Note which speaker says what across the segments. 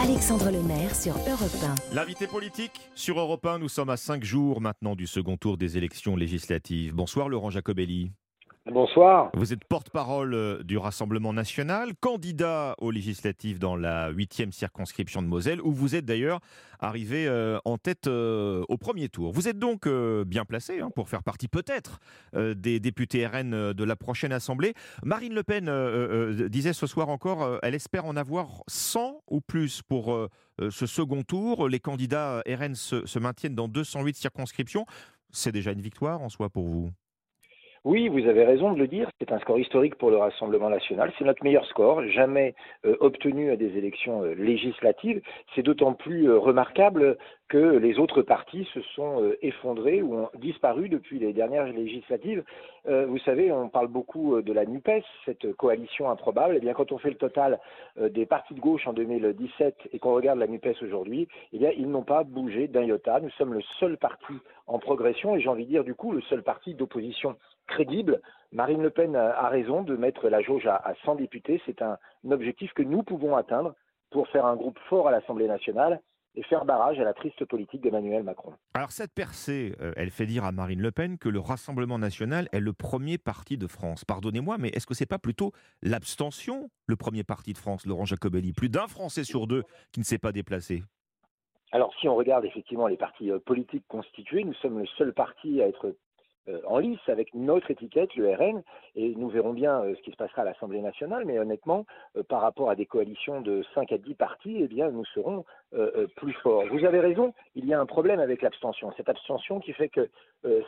Speaker 1: Alexandre Lemaire sur Europe
Speaker 2: 1. L'invité politique sur Europe 1, nous sommes à cinq jours maintenant du second tour des élections législatives. Bonsoir Laurent Jacobelli.
Speaker 3: Bonsoir.
Speaker 2: Vous êtes porte-parole euh, du Rassemblement national, candidat aux législatives dans la huitième circonscription de Moselle, où vous êtes d'ailleurs arrivé euh, en tête euh, au premier tour. Vous êtes donc bien placé hein, pour faire partie peut-être des députés RN de la prochaine Assemblée. Marine Le Pen disait ce soir encore, elle espère en avoir 100 ou plus pour ce second tour. Les candidats RN se, se maintiennent dans 208 circonscriptions. C'est déjà une victoire en soi pour vous?
Speaker 3: Oui, vous avez raison de le dire. C'est un score historique pour le Rassemblement national. C'est notre meilleur score, jamais euh, obtenu à des élections euh, législatives. C'est d'autant plus euh, remarquable que les autres partis se sont effondrés ou ont disparu depuis les dernières législatives. vous savez, on parle beaucoup de la NUPES, cette coalition improbable. Eh bien, quand on fait le total des partis de gauche en 2017 et qu'on regarde la NUPES aujourd'hui, eh bien, ils n'ont pas bougé d'un iota. Nous sommes le seul parti en progression et j'ai envie de dire, du coup, le seul parti d'opposition crédible. Marine Le Pen a raison de mettre la jauge à 100 députés. C'est un objectif que nous pouvons atteindre pour faire un groupe fort à l'Assemblée nationale et faire barrage à la triste politique d'Emmanuel Macron.
Speaker 2: Alors cette percée, euh, elle fait dire à Marine Le Pen que le Rassemblement national est le premier parti de France. Pardonnez-moi, mais est-ce que c'est pas plutôt l'abstention, le premier parti de France, Laurent Jacobelli? Plus d'un Français sur deux qui ne s'est pas déplacé
Speaker 3: alors, si on regarde effectivement les partis euh, politiques constitués, nous sommes le seul parti à être en lice avec notre étiquette, le RN, et nous verrons bien euh, ce qui se passera à l'Assemblée nationale, mais honnêtement, euh, par rapport à des coalitions de 5 à 10 partis, eh bien, nous serons plus forts. Vous avez raison, il y a un problème avec l'abstention. Cette abstention qui fait que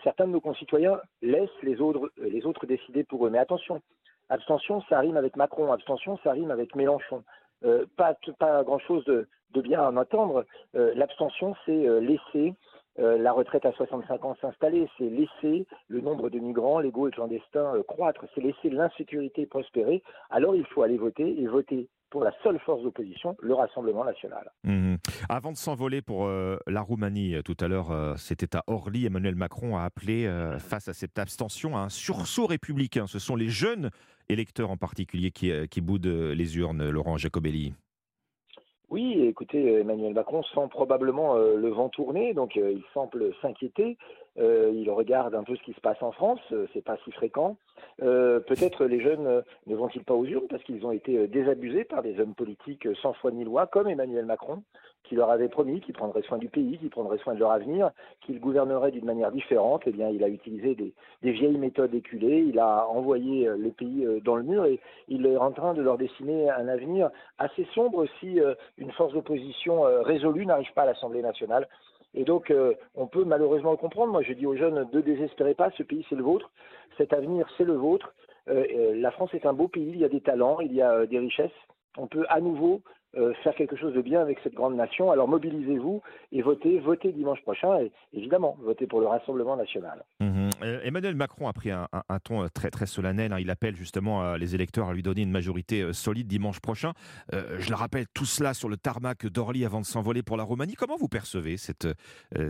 Speaker 3: certains de nos concitoyens laissent les autres, les autres décider pour eux. Mais attention, abstention, ça rime avec Macron, abstention, ça rime avec Mélenchon. pas, pas grand-chose de, de, bien à en. L'abstention, c'est laisser euh, la retraite à 65 ans s'installer, c'est laisser le nombre de migrants légaux et clandestins euh, croître, c'est laisser l'insécurité prospérer. Alors il faut aller voter et voter pour la seule force d'opposition, le Rassemblement national.
Speaker 2: Mmh. Avant de s'envoler pour euh, la Roumanie, tout à l'heure, c'était à Orly, Emmanuel Macron a appelé, face à cette abstention, à un sursaut républicain. Ce sont les jeunes électeurs en particulier qui, qui boudent les urnes, Laurent Jacobelli.
Speaker 3: Oui, écoutez, Emmanuel Macron sent probablement euh, le vent tourner, donc euh, il semble s'inquiéter. Euh, il regarde un peu ce qui se passe en France, c'est pas si fréquent. Peut-être les jeunes ne vont-ils pas aux urnes parce qu'ils ont été désabusés par des hommes politiques sans foi ni loi, comme Emmanuel Macron qui leur avait promis qu'il prendrait soin du pays, qu'il prendrait soin de leur avenir, qu'il gouvernerait d'une manière différente, eh bien, il a utilisé des, vieilles méthodes éculées, il a envoyé le pays dans le mur et il est en train de leur dessiner un avenir assez sombre si une force d'opposition résolue n'arrive pas à l'Assemblée nationale. Et donc, on peut malheureusement le comprendre. Moi, je dis aux jeunes, ne désespérez pas, ce pays, c'est le vôtre. Cet avenir, c'est le vôtre. la France est un beau pays, il y a des talents, il y a des richesses. On peut à nouveau euh, faire quelque chose de bien avec cette grande nation. Alors mobilisez-vous et votez, votez dimanche prochain et évidemment, votez pour le Rassemblement national.
Speaker 2: Mhm. Euh, Emmanuel Macron a pris un, ton euh, très, très solennel. Hein. Il appelle justement les électeurs à lui donner une majorité solide dimanche prochain. je le rappelle, tout cela sur le tarmac d'Orly avant de s'envoler pour la Roumanie. Comment vous percevez cette,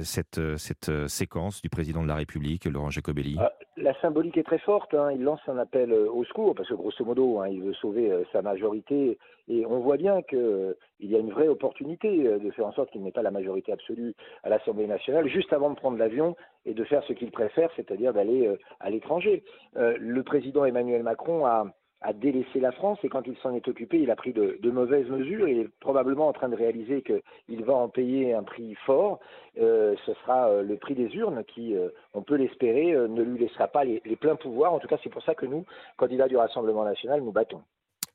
Speaker 2: cette, cette séquence du président de la République, Laurent Jacobelli?
Speaker 3: La symbolique est très forte. Hein. Il lance un appel au secours parce que grosso modo, hein, il veut sauver sa majorité et on voit bien qu'il euh, y a une vraie opportunité euh, de faire en sorte qu'il n'ait pas la majorité absolue à l'Assemblée nationale, juste avant de prendre l'avion et de faire ce qu'il préfère, c'est-à-dire d'aller euh, à l'étranger. le président Emmanuel Macron a, délaissé la France et quand il s'en est occupé, il a pris de, mauvaises mesures. Il est probablement en train de réaliser qu'il va en payer un prix fort. ce sera le prix des urnes qui, on peut l'espérer, ne lui laissera pas les, les pleins pouvoirs. En tout cas, c'est pour ça que nous, candidats du Rassemblement national, nous battons.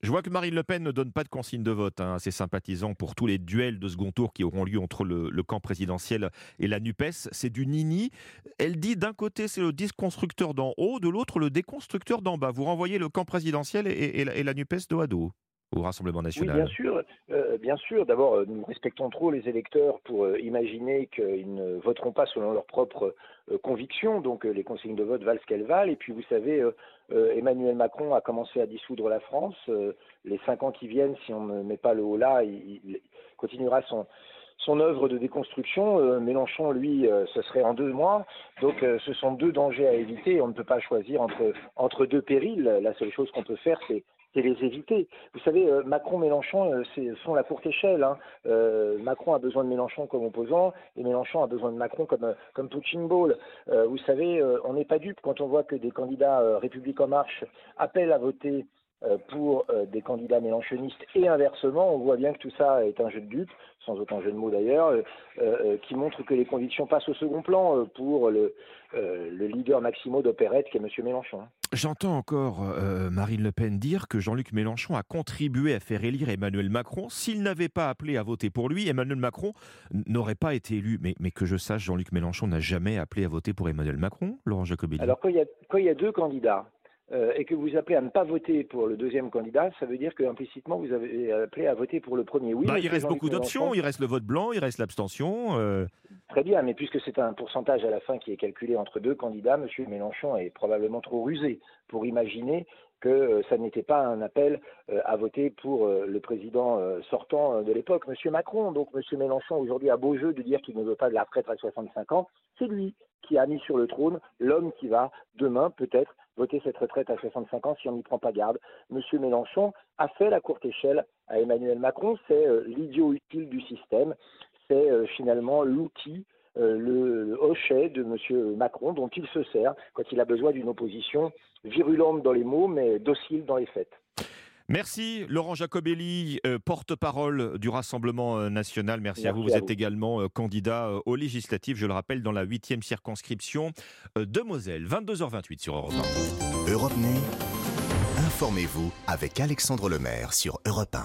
Speaker 2: Je vois que Marine Le Pen ne donne pas de consigne de vote hein, à ses sympathisants pour tous les duels de second tour qui auront lieu entre le, camp présidentiel et la NUPES. C'est du nini. Elle dit d'un côté c'est le déconstructeur d'en haut, de l'autre le déconstructeur d'en bas. Vous renvoyez le camp présidentiel et, la, NUPES dos à dos au Rassemblement national.
Speaker 3: Oui, bien sûr. Euh, bien sûr. D'abord, euh, nous respectons trop les électeurs pour euh, imaginer qu'ils ne voteront pas selon leurs propres convictions. Donc, les consignes de vote valent ce qu'elles valent. Et puis, vous savez, Emmanuel Macron a commencé à dissoudre la France. les cinq ans qui viennent, si on ne met pas le haut là, il, continuera son son œuvre de déconstruction. Mélenchon, lui, ce serait en deux mois. Donc, ce sont deux dangers à éviter. On ne peut pas choisir entre, entre deux périls. La seule chose qu'on peut faire, c'est c'est les éviter. Vous savez, euh, Macron-Mélenchon euh, sont la courte échelle. Hein. Euh, Macron a besoin de Mélenchon comme opposant et Mélenchon a besoin de Macron comme, comme punching ball. vous savez, on n'est pas dupe quand on voit que des candidats République en marche appellent à voter pour des candidats mélanchonistes et inversement, on voit bien que tout ça est un jeu de dupes, sans aucun jeu de mots d'ailleurs, qui montre que les convictions passent au second plan pour le, le leader maximo d'opérette qui est M. Mélenchon.
Speaker 2: J'entends encore Marine Le Pen dire que Jean-Luc Mélenchon a contribué à faire élire Emmanuel Macron. S'il n'avait pas appelé à voter pour lui, Emmanuel Macron n'aurait pas été élu. Mais, mais que je sache, Jean-Luc Mélenchon n'a jamais appelé à voter pour Emmanuel Macron, Laurent Jacobelli.
Speaker 3: Alors quand il y a, quand il y a deux candidats euh, et que vous appelez à ne pas voter pour le deuxième candidat, ça veut dire que implicitement vous avez appelé à voter pour le premier.
Speaker 2: Oui, bah, il reste beaucoup d'options. Il reste le vote blanc, il reste l'abstention. Euh.
Speaker 3: Très bien, mais puisque c'est un pourcentage à la fin qui est calculé entre deux candidats, M. Mélenchon est probablement trop rusé pour imaginer que euh, ça n'était pas un appel à voter pour le président sortant de l'époque, M. Macron. Donc M. Mélenchon aujourd'hui a beau jeu de dire qu'il ne veut pas de la retraite à 65 ans. C'est lui qui a mis sur le trône l'homme qui va demain peut-être voter cette retraite à 65 ans si on n'y prend pas garde. Monsieur Mélenchon a fait la courte échelle à Emmanuel Macron, c'est euh, l'idiot utile du système, c'est euh, finalement l'outil, euh, le, hochet de Monsieur Macron dont il se sert quand il a besoin d'une opposition virulente dans les mots mais docile dans les faits.
Speaker 2: Merci Laurent Jacobelli, euh, porte-parole du Rassemblement euh, national. Merci, à vous. Vous êtes également euh, candidat aux législatives, je le rappelle, dans la huitième circonscription de Moselle. 22h28 sur Europe
Speaker 4: 1. Europe informez-vous avec Alexandre Lemaire sur Europe 1.